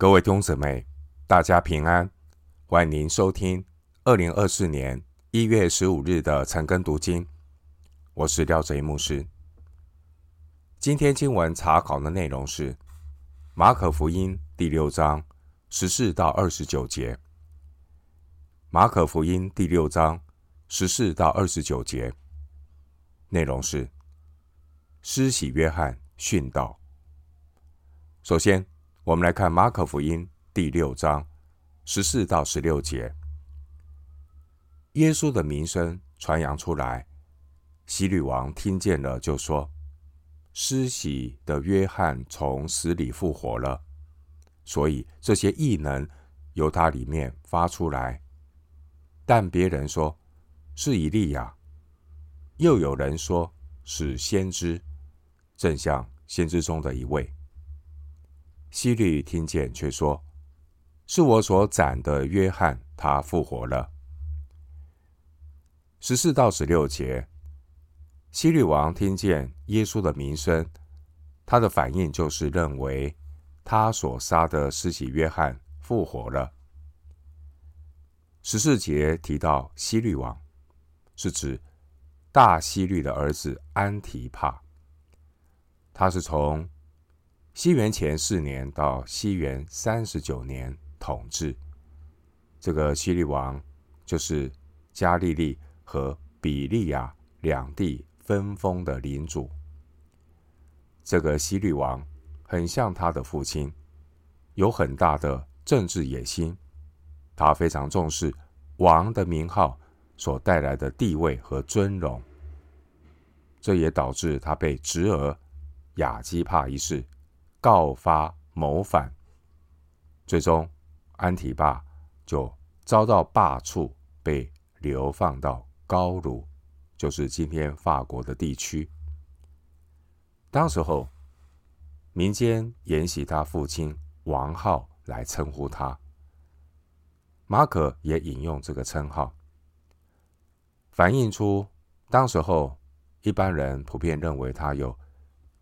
各位弟兄姊妹，大家平安，欢迎您收听二零二四年一月十五日的晨更读经。我是廖哲一牧师。今天经文查考的内容是马可福音第六章十四到二十九节。马可福音第六章十四到二十九节内容是施洗约翰训道。首先，我们来看马可福音第六章十四到十六节。耶稣的名声传扬出来，希律王听见了，就说：“施洗的约翰从死里复活了，所以这些异能由他里面发出来。”但别人说是以利亚，又有人说是先知，正像先知中的一位。希律听见，却说：“是我所斩的约翰，他复活了。”十四到十六节，希律王听见耶稣的名声，他的反应就是认为他所杀的施洗约翰复活了。十四节提到希律王，是指大希律的儿子安提帕，他是从。西元前四年到西元三十九年统治，这个西律王就是加利利和比利亚两地分封的领主。这个西律王很像他的父亲，有很大的政治野心。他非常重视王的名号所带来的地位和尊荣，这也导致他被侄儿亚基帕一世。告发谋反，最终安提帕就遭到罢黜，被流放到高卢，就是今天法国的地区。当时候，民间沿袭他父亲王号来称呼他，马可也引用这个称号，反映出当时候一般人普遍认为他有。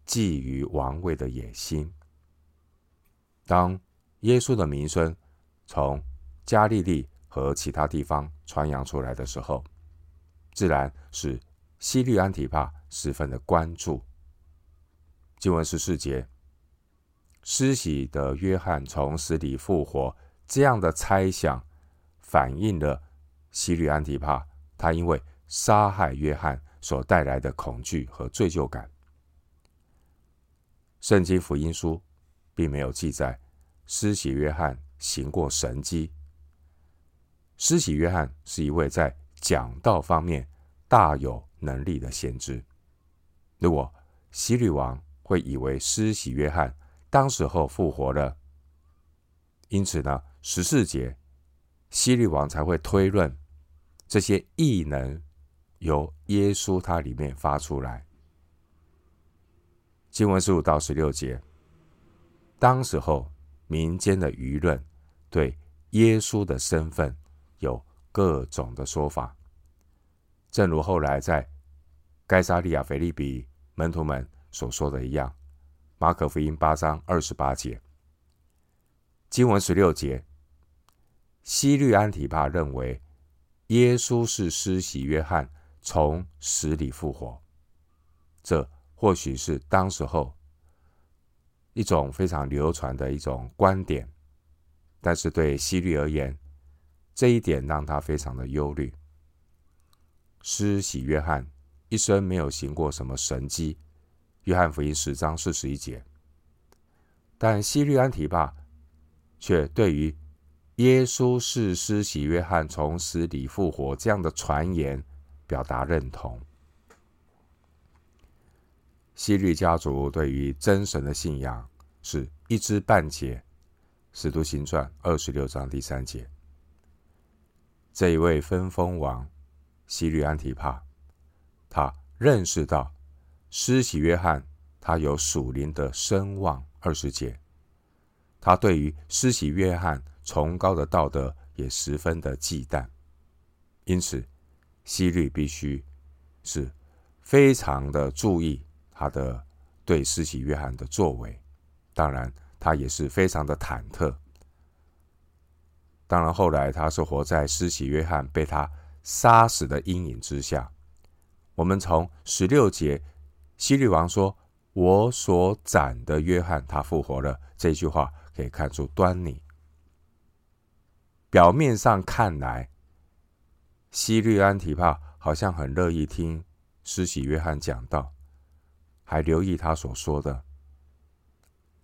觊觎王位的野心。当耶稣的名声从加利利和其他地方传扬出来的时候，自然使希律安提帕十分的关注。经文十四节，施洗的约翰从死里复活，这样的猜想反映了希律安提帕他因为杀害约翰所带来的恐惧和罪疚感。圣经福音书并没有记载施洗约翰行过神迹。施洗约翰是一位在讲道方面大有能力的先知。如果希律王会以为施洗约翰当时候复活了，因此呢，十四节希律王才会推论这些异能由耶稣他里面发出来。经文十五到十六节，当时候民间的舆论对耶稣的身份有各种的说法，正如后来在该撒利亚腓立比门徒们所说的一样。马可福音八章二十八节，经文十六节，希律安提帕认为耶稣是施洗约翰从死里复活，这。或许是当时候一种非常流传的一种观点，但是对希律而言，这一点让他非常的忧虑。施洗约翰一生没有行过什么神迹，约翰福音十章四十一节，但希律安提帕却对于耶稣是施洗约翰从死里复活这样的传言表达认同。希律家族对于真神的信仰是一知半解，《使徒行传》二十六章第三节。这一位分封王希律安提帕，他认识到施洗约翰他有属灵的声望，二十节。他对于施洗约翰崇高的道德也十分的忌惮，因此希律必须是非常的注意。他的对施洗约翰的作为，当然他也是非常的忐忑当然，后来他是活在施洗约翰被他杀死的阴影之下。我们从十六节希律王说：“我所斩的约翰，他复活了。”这句话可以看出端倪。表面上看来，希律安提帕好像很乐意听施洗约翰讲道，还留意他所说的。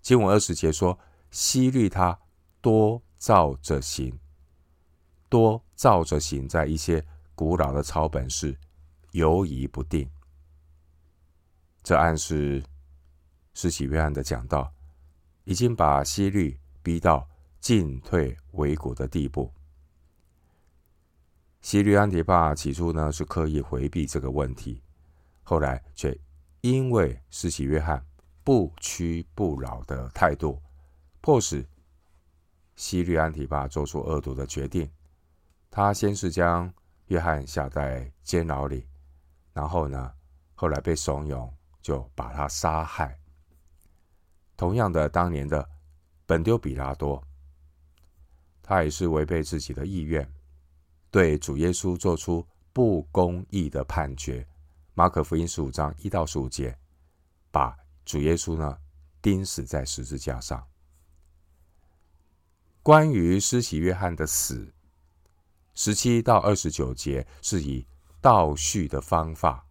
经文二十节说：“希律他多照着行，多照着行，在一些古老的抄本是犹疑不定。”这暗示施洗约翰的讲道已经把希律逼到进退维谷的地步。希律安提帕起初呢是刻意回避这个问题，后来却因为施洗约翰不屈不挠的态度，迫使希律安提帕做出恶毒的决定。他先是将约翰下在监牢里，然后呢，后来被怂恿就把他杀害。同样的，当年的本丢比拉多。他也是违背自己的意愿，对主耶稣做出不公义的判决。马可福音十五章一到十五节，把主耶稣呢钉死在十字架上。关于施洗约翰的死，十七到二十九节是以倒叙的方法，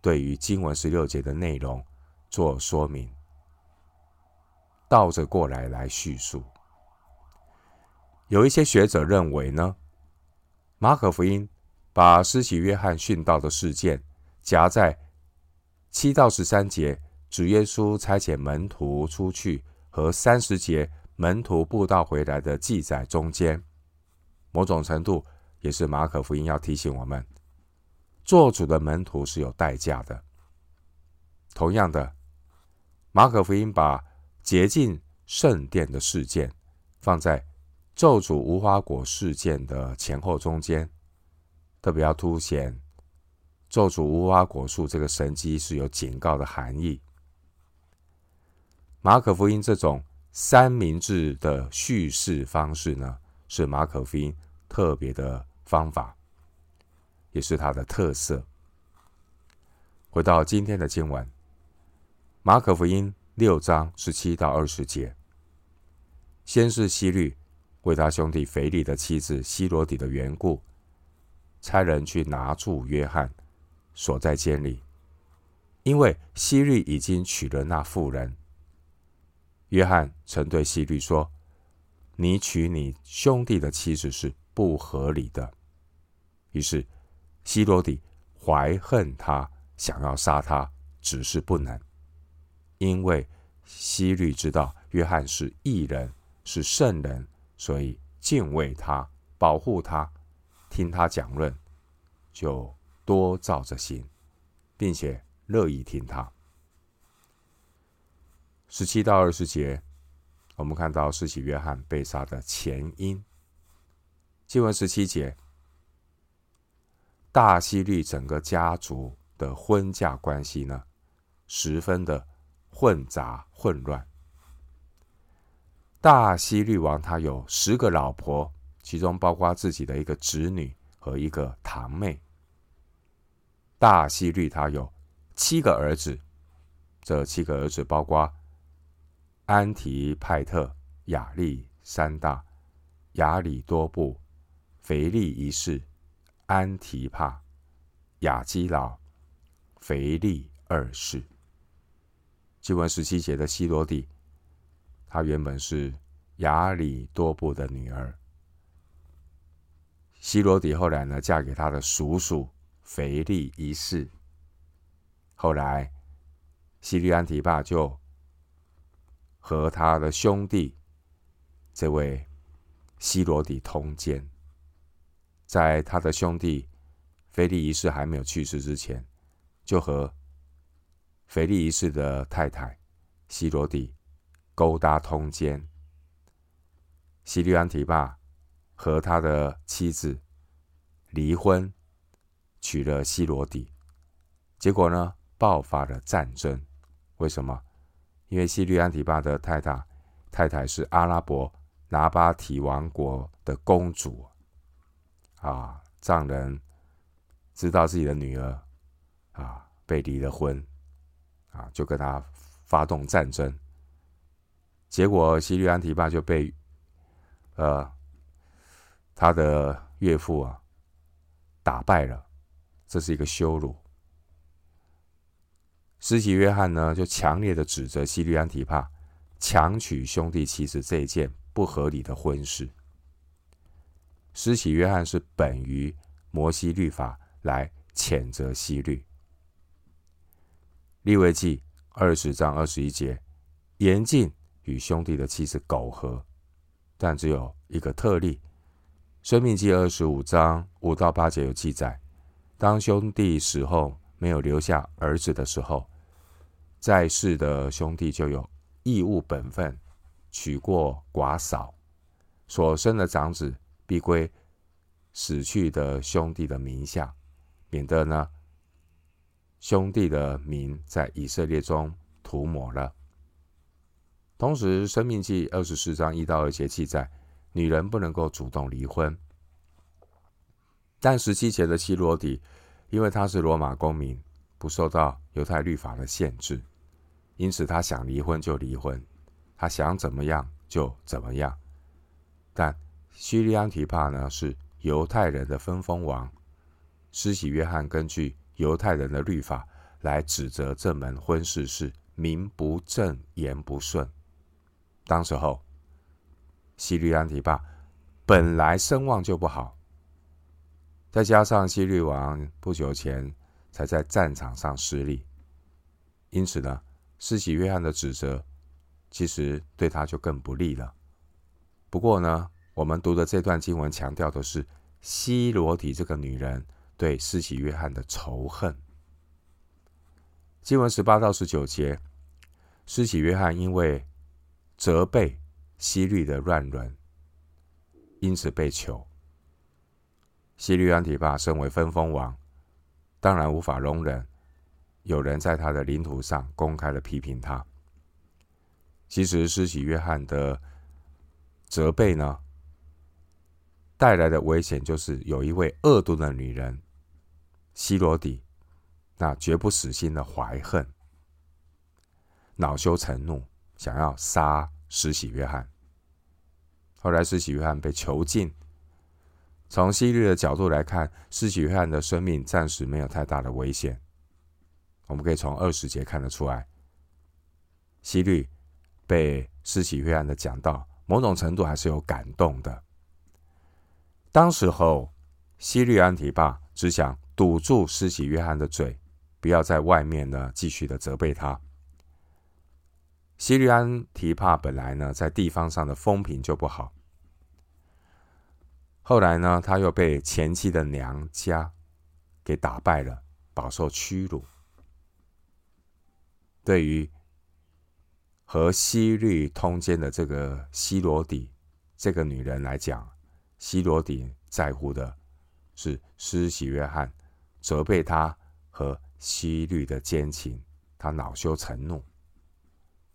对于经文十六节的内容做说明，倒着过来来叙述。有一些学者认为呢，马可福音把施洗约翰殉道的事件夹在七到十三节主耶稣差遣门徒出去和三十节门徒步道回来的记载中间，某种程度也是马可福音要提醒我们，做主的门徒是有代价的。同样的，马可福音把洁净圣殿的事件放在。咒诅无花果事件的前后中间，特别要凸显咒诅无花果树这个神迹是有警告的含义。马可福音这种三明治的叙事方式呢，是马可福音特别的方法，也是它的特色。回到今天的经文，马可福音六章十七到二十节，先是希律。为他兄弟腓力的妻子西罗底的缘故，差人去拿住约翰，锁在监里，因为希律已经娶了那妇人。约翰曾对希律说：“你娶你兄弟的妻子是不合理的。”于是希罗底怀恨他，想要杀他，只是不能，因为希律知道约翰是异人，是圣人。所以敬畏他，保护他，听他讲论，就多照着行，并且乐意听他。十七到二十节，我们看到施洗约翰被杀的前因。经文十七节，大希律整个家族的婚嫁关系呢，十分的混杂混乱。大希律王他有十个老婆，其中包括自己的一个侄女和一个堂妹。大希律他有七个儿子，这七个儿子包括安提派特、亚历山大、亚里多布、腓力一世、安提帕、亚基老、腓力二世。经文十七节的西罗底。她原本是亚里多布的女儿，西罗底后来呢，嫁给他的叔叔腓力一世。后来，西律安提帕就和他的兄弟这位西罗底通奸，在他的兄弟腓力一世还没有去世之前，就和腓力一世的太太西罗底。勾搭通奸，西律安提帕和他的妻子离婚，娶了西罗底，结果呢，爆发了战争。为什么？因为希律安提巴的太太太太是阿拉伯拿巴提王国的公主啊，丈人知道自己的女儿啊被离了婚啊，就跟他发动战争。结果西律安提巴就被呃他的岳父啊打败了，这是一个羞辱。施洗约翰呢就强烈的指责西律安提帕强娶兄弟妻子这一件不合理的婚事。施洗约翰是本于摩西律法来谴责西律。利未记二十章二十一节严禁。与兄弟的妻子苟合，但只有一个特例。申命记二十五章五到八节有记载：当兄弟死后没有留下儿子的时候，在世的兄弟就有义务本分，娶过寡嫂，所生的长子必归死去的兄弟的名下，免得呢兄弟的名在以色列中涂抹了。同时，《申命记》二十四章一到二节记载，女人不能够主动离婚。但十七节的西罗底，因为他是罗马公民，不受到犹太律法的限制，因此他想离婚就离婚，他想怎么样就怎么样。但西利安提帕呢，是犹太人的分封王，施洗约翰根据犹太人的律法来指责这门婚事是名不正言不顺。当时候，西律安提帕本来声望就不好，再加上西律王不久前才在战场上失利，因此呢，施洗约翰的指责其实对他就更不利了。不过呢，我们读的这段经文强调的是西罗底这个女人对施洗约翰的仇恨。经文十八到十九节，施洗约翰因为责备西律的乱伦，因此被囚。西律安提帕身为分封王，当然无法容忍有人在他的领土上公开的批评他。其实施洗约翰的责备呢，带来的危险就是有一位恶毒的女人西罗底，那绝不死心的怀恨，恼羞成怒。想要杀施洗约翰，后来施洗约翰被囚禁。从西律的角度来看，施洗约翰的生命暂时没有太大的危险。我们可以从二十节看得出来，西律被施洗约翰的讲道，某种程度还是有感动的。当时候，西律安提帕只想堵住施洗约翰的嘴，不要在外面呢继续的责备他。西律安提帕本来呢，在地方上的风评就不好，后来呢，他又被前妻的娘家给打败了，饱受屈辱。对于和西律通奸的这个西罗底这个女人来讲，西罗底在乎的是施洗约翰责备他和西律的奸情，他恼羞成怒。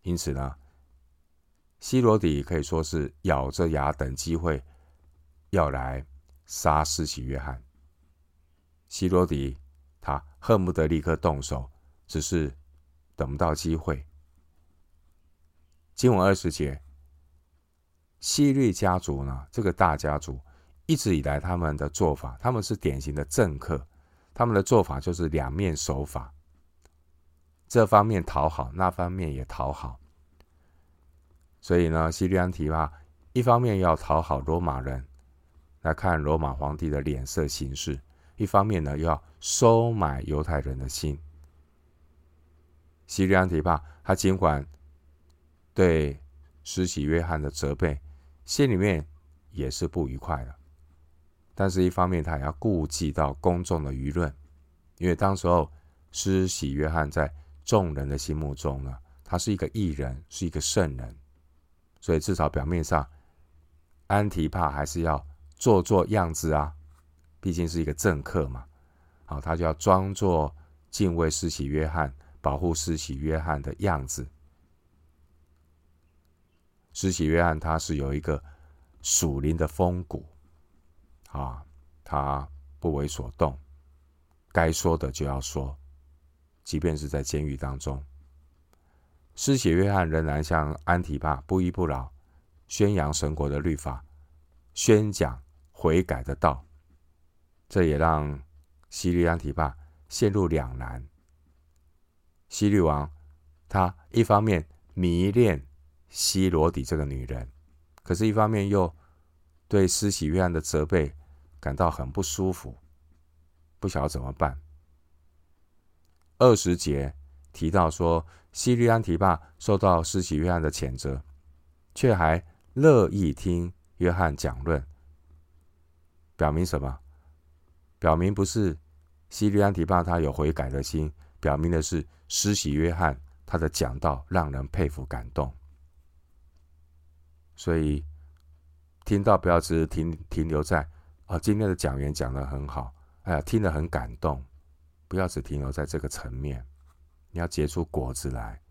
因此呢，西罗底可以说是咬着牙等机会要来杀施洗约翰。希罗迪他恨不得立刻动手，只是等不到机会。经文二十节，希律家族呢，这个大家族一直以来他们的做法，他们是典型的政客，他们的做法就是两面手法。这方面讨好，那方面也讨好，所以呢，西律安提帕一方面要讨好罗马人，来看罗马皇帝的脸色行事；一方面呢，又要收买犹太人的心。西律安提帕他尽管对施洗约翰的责备，心里面也是不愉快的，但是一方面他也要顾及到公众的舆论，因为当时候施洗约翰在众人的心目中呢，他是一个义人，是一个圣人，所以至少表面上，安提帕还是要做做样子啊，毕竟是一个政客嘛，好，他就要装作敬畏施洗约翰、保护施洗约翰的样子。施洗约翰他是有一个属灵的风骨啊，他不为所动，该说的就要说，即便是在监狱当中。施洗约翰仍然向安提帕不依不饶，宣扬神国的律法，宣讲悔改的道。这也让西律安提帕陷入两难。西律王他一方面迷恋西罗底这个女人，可是一方面又对施洗约翰的责备感到很不舒服，不晓得怎么办。二十节提到说，西律安提帕受到施洗约翰的谴责，却还乐意听约翰讲论，表明什么？表明不是西律安提帕他有悔改的心，表明的是施洗约翰他的讲道让人佩服感动。所以听到不要只停停留在啊，今天的讲员讲得很好，哎呀，听得很感动，不要只停留在这个层面，你要结出果子来，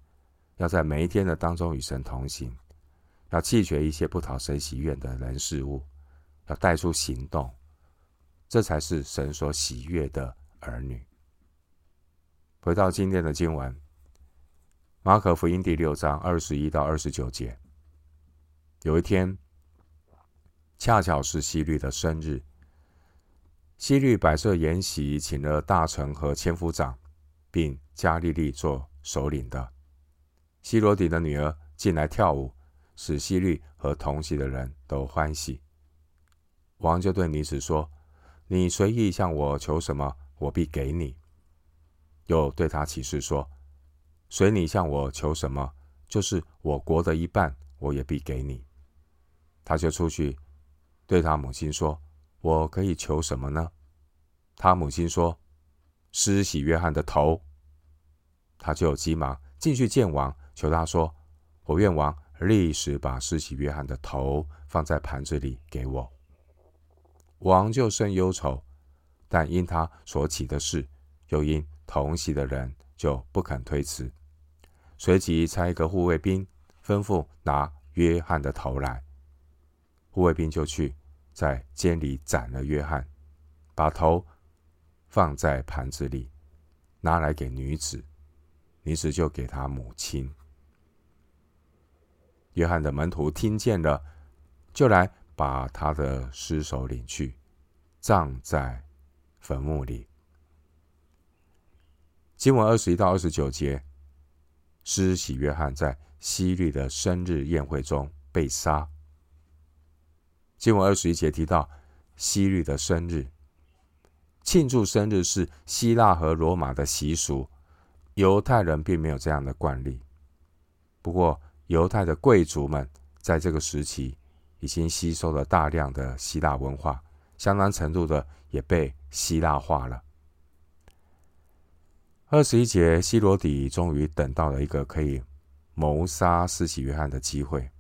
要在每一天的当中与神同行，要弃绝一些不讨神喜悦的人事物，要带出行动。这才是神所喜悦的儿女。回到今天的经文，《马可福音》第六章二十一到二十九节。有一天，恰巧是希律的生日，希律摆设筵席，请了大臣和千夫长，并加利利做首领的。希罗底的女儿进来跳舞，使希律和同席的人都欢喜。王就对女子说。你随意向我求什么，我必给你。又对他起誓说：随你向我求什么，就是我国的一半，我也必给你。他就出去对他母亲说：我可以求什么呢？他母亲说：施洗约翰的头。他就急忙进去见王，求他说：我愿王立时把施洗约翰的头放在盘子里给我。王就甚忧愁，但因他所起的事，又因同席的人，就不肯推辞。随即差一个护卫兵，吩咐拿约翰的头来。护卫兵就去，在监里斩了约翰，把头放在盘子里，拿来给女子，女子就给他母亲。约翰的门徒听见了，就来。把他的尸首领去，葬在坟墓里。经文二十一到二十九节，施洗约翰在希律的生日宴会中被杀。经文二十一节提到希律的生日，庆祝生日是希腊和罗马的习俗，犹太人并没有这样的惯例。不过，犹太的贵族们在这个时期。已经吸收了大量的希腊文化，相当程度的也被希腊化了。二十一节，希罗底终于等到了一个可以谋杀施洗约翰的机会，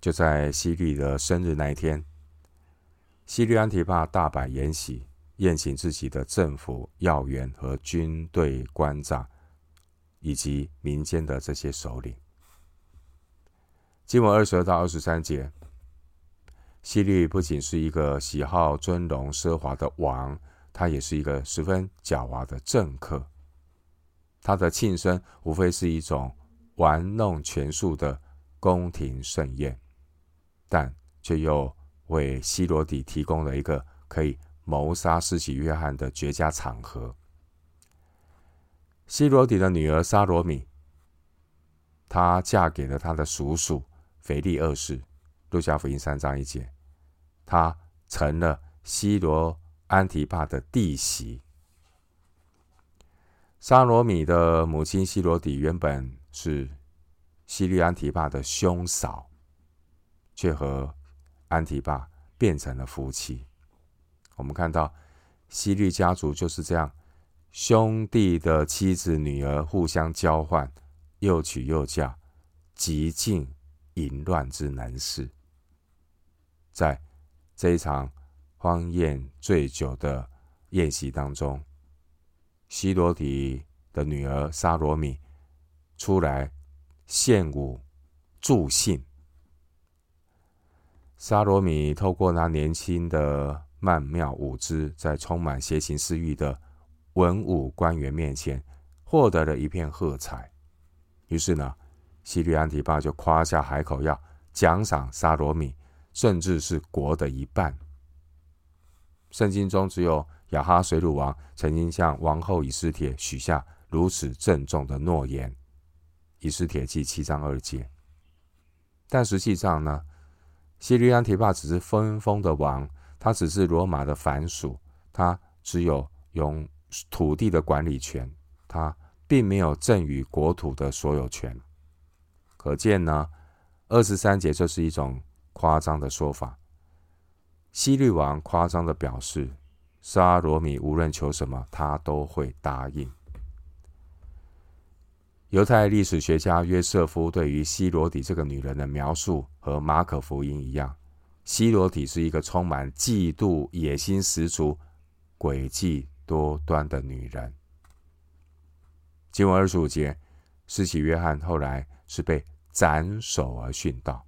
就在希律的生日那一天，希律安提帕大摆筵席，宴请自己的政府要员和军队官长，以及民间的这些首领。经文二十二到二十三节。希律不仅是一个喜好尊荣奢华的王，他也是一个十分狡猾的政客。他的庆生无非是一种玩弄权术的宫廷盛宴，但却又为希罗底提供了一个可以谋杀施洗约翰的绝佳场合。希罗底的女儿撒罗米，她嫁给了他的叔叔腓力二世。路加福音三章一节。他成了希罗安提帕的弟媳。撒罗米的母亲希罗底原本是希律安提帕的兄嫂，却和安提帕变成了夫妻。我们看到希律家族就是这样，兄弟的妻子、女儿互相交换，又娶又嫁，极尽淫乱之能事，在。这一场荒宴醉酒的宴席当中，希罗底的女儿莎罗米出来献舞助兴。沙罗米透过她年轻的曼妙舞姿，在充满邪情私欲的文武官员面前，获得了一片喝彩。于是呢，希律安提帕就夸下海口，要奖赏沙罗米，甚至是国的一半。圣经中只有亚哈水鲁王曾经向王后以斯帖许下如此郑重的诺言，以斯帖记七章二节。但实际上呢，西律安提帕只是分封的王，他只是罗马的藩属，他只有用土地的管理权，他并没有赠与国土的所有权。可见呢，二十三节这是一种夸张的说法。希律王夸张的表示，沙罗米无论求什么，他都会答应。犹太历史学家约瑟夫对于希罗底这个女人的描述和马可福音一样，希罗底是一个充满嫉妒、野心十足、诡计多端的女人。经文二十五节，施洗约翰后来是被斩首而殉道。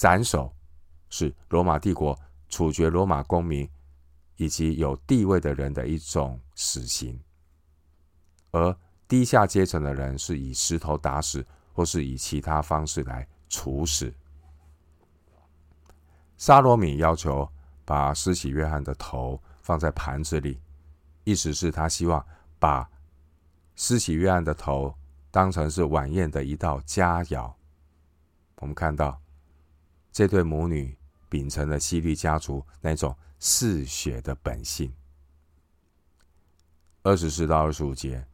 斩首是罗马帝国处决罗马公民以及有地位的人的一种死刑，而低下阶层的人是以石头打死，或是以其他方式来处死。沙罗米要求把施洗约翰的头放在盘子里，意思是他希望把施洗约翰的头当成是晚宴的一道佳肴。我们看到这对母女秉承了希律家族那种嗜血的本性。二十四到二十五节。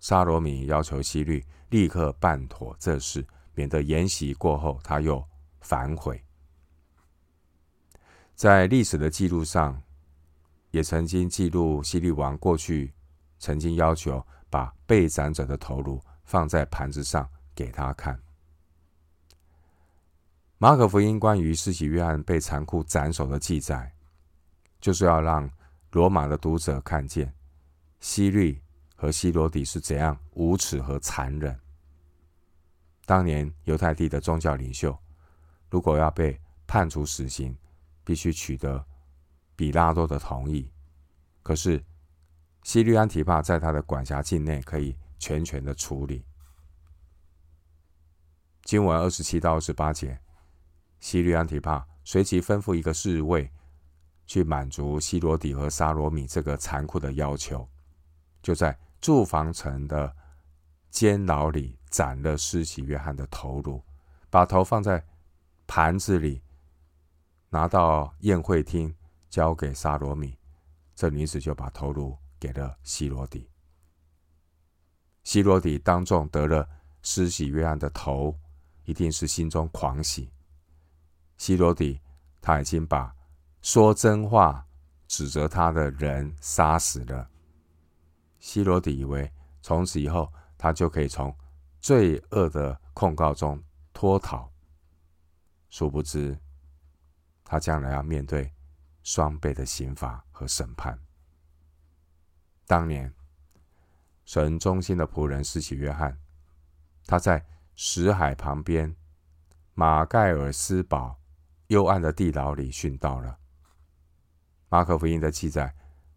沙罗米要求希律立刻办妥这事，免得筵席过后他又反悔。在历史的记录上，也曾经记录希律王过去曾经要求把被斩者的头颅放在盘子上给他看。马可福音关于施洗约翰被残酷斩首的记载，就是要让罗马的读者看见希律。和希罗底是怎样无耻和残忍？当年犹太地的宗教领袖，如果要被判处死刑，必须取得比拉多的同意。可是希律安提帕在他的管辖境内，可以全权的处理。经文二十七到二十八节，希律安提帕随即吩咐一个侍卫，去满足希罗底和沙罗米这个残酷的要求，就在。住房城的监牢里斩了施洗约翰的头颅，把头放在盘子里，拿到宴会厅交给沙罗米。这女子就把头颅给了希罗底。希罗底当众得了施洗约翰的头，一定是心中狂喜。希罗底他已经把说真话指责他的人杀死了。希罗底以为从此以后他就可以从罪恶的控告中脱逃，殊不知他将来要面对双倍的刑罚和审判。当年神忠心的仆人施洗约翰，他在死海旁边马盖尔斯堡幽暗的地牢里殉道了。马可福音的记载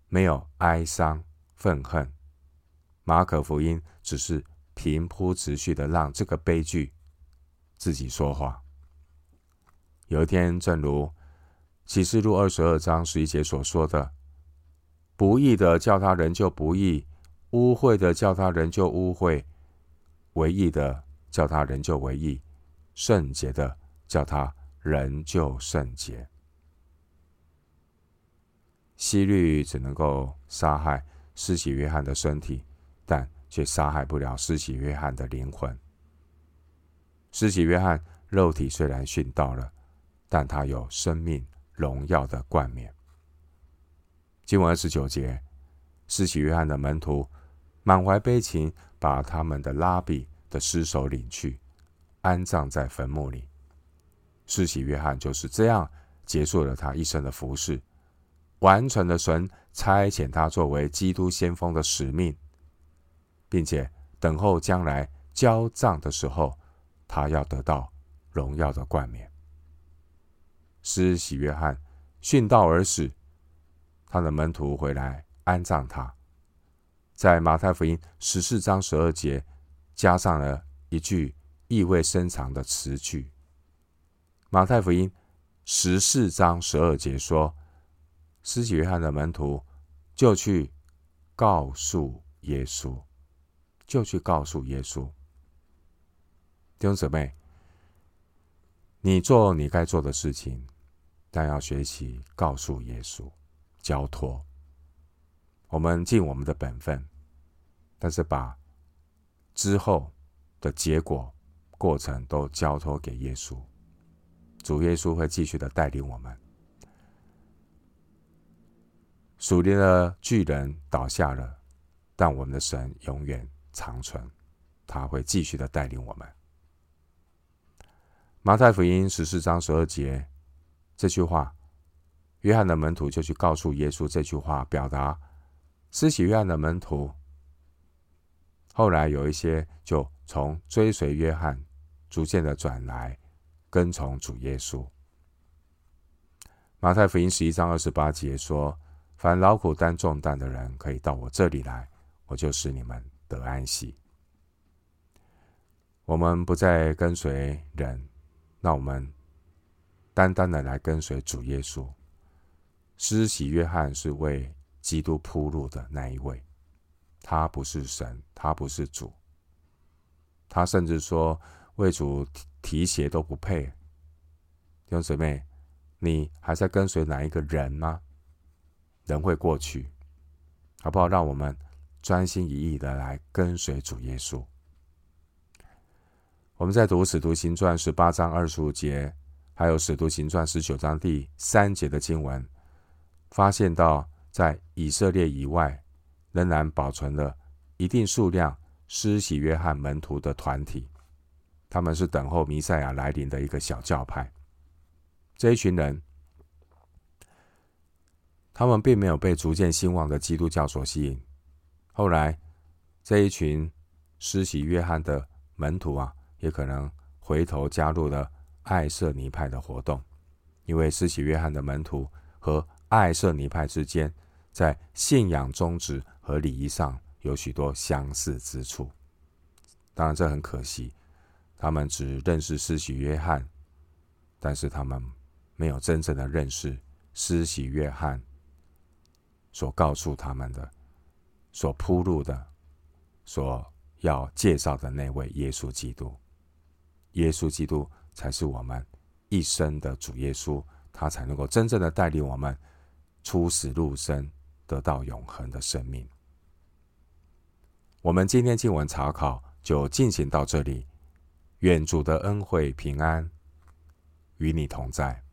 没有哀伤、愤恨。马可福音只是平铺直叙的让这个悲剧自己说话。有一天，正如启示录二十二章十一节所说的：“不义的叫他仍旧不义，污秽的叫他仍旧污秽，唯义的叫他仍旧唯义，圣洁的叫他仍旧圣洁。”希律只能够杀害施洗约翰的身体。但却杀害不了施洗约翰的灵魂。施洗约翰肉体虽然殉道了，但他有生命荣耀的冠冕。经文二十九节，施洗约翰的门徒满怀悲情，把他们的拉比的尸首领去，安葬在坟墓里。施洗约翰就是这样结束了他一生的服事，完成了神差遣他作为基督先锋的使命。并且等候将来交账的时候，他要得到荣耀的冠冕。施洗约翰殉道而死，他的门徒回来安葬他。在马太福音十四章十二节加上了一句意味深长的词句。马太福音十四章十二节说：“施洗约翰的门徒就去告诉耶稣，就去告诉耶稣。”弟兄姊妹，你做你该做的事情，但要学习告诉耶稣，交托。我们尽我们的本分，但是把之后的结果、过程都交托给耶稣。主耶稣会继续的带领我们。属灵的巨人倒下了，但我们的神永远长存，他会继续的带领我们。马太福音十四章十二节这句话，约翰的门徒就去告诉耶稣这句话，表达施洗约翰的门徒。后来有一些就从追随约翰，逐渐的转来。跟从主耶稣。马太福音十一章二十八节说：“凡劳苦担重担的人，可以到我这里来，我就使你们得安息。”我们不再跟随人，那我们单单的来跟随主耶稣。施洗约翰是为基督铺路的那一位，他不是神，他不是主，他甚至说为主。提鞋都不配，弟兄姊妹，你还在跟随哪一个人吗？人会过去，好不好？让我们专心一意的来跟随主耶稣。我们在读《使徒行传》十八章二十五节，还有《使徒行传》十九章第三节的经文，发现到在以色列以外，仍然保存了一定数量施洗约翰门徒的团体。他们是等候弥赛亚来临的一个小教派。这一群人，他们并没有被逐渐兴旺的基督教所吸引。后来，这一群施洗约翰的门徒啊，也可能回头加入了爱色尼派的活动，因为施洗约翰的门徒和爱色尼派之间，在信仰宗旨和礼仪上有许多相似之处。当然，这很可惜。他们只认识施洗约翰，但是他们没有真正的认识施洗约翰所告诉他们的、所铺路的、所要介绍的那位耶稣基督。耶稣基督才是我们一生的主耶稣，他才能够真正的带领我们出死入生，得到永恒的生命。我们今天经文查考就进行到这里。愿主的恩惠平安与你同在。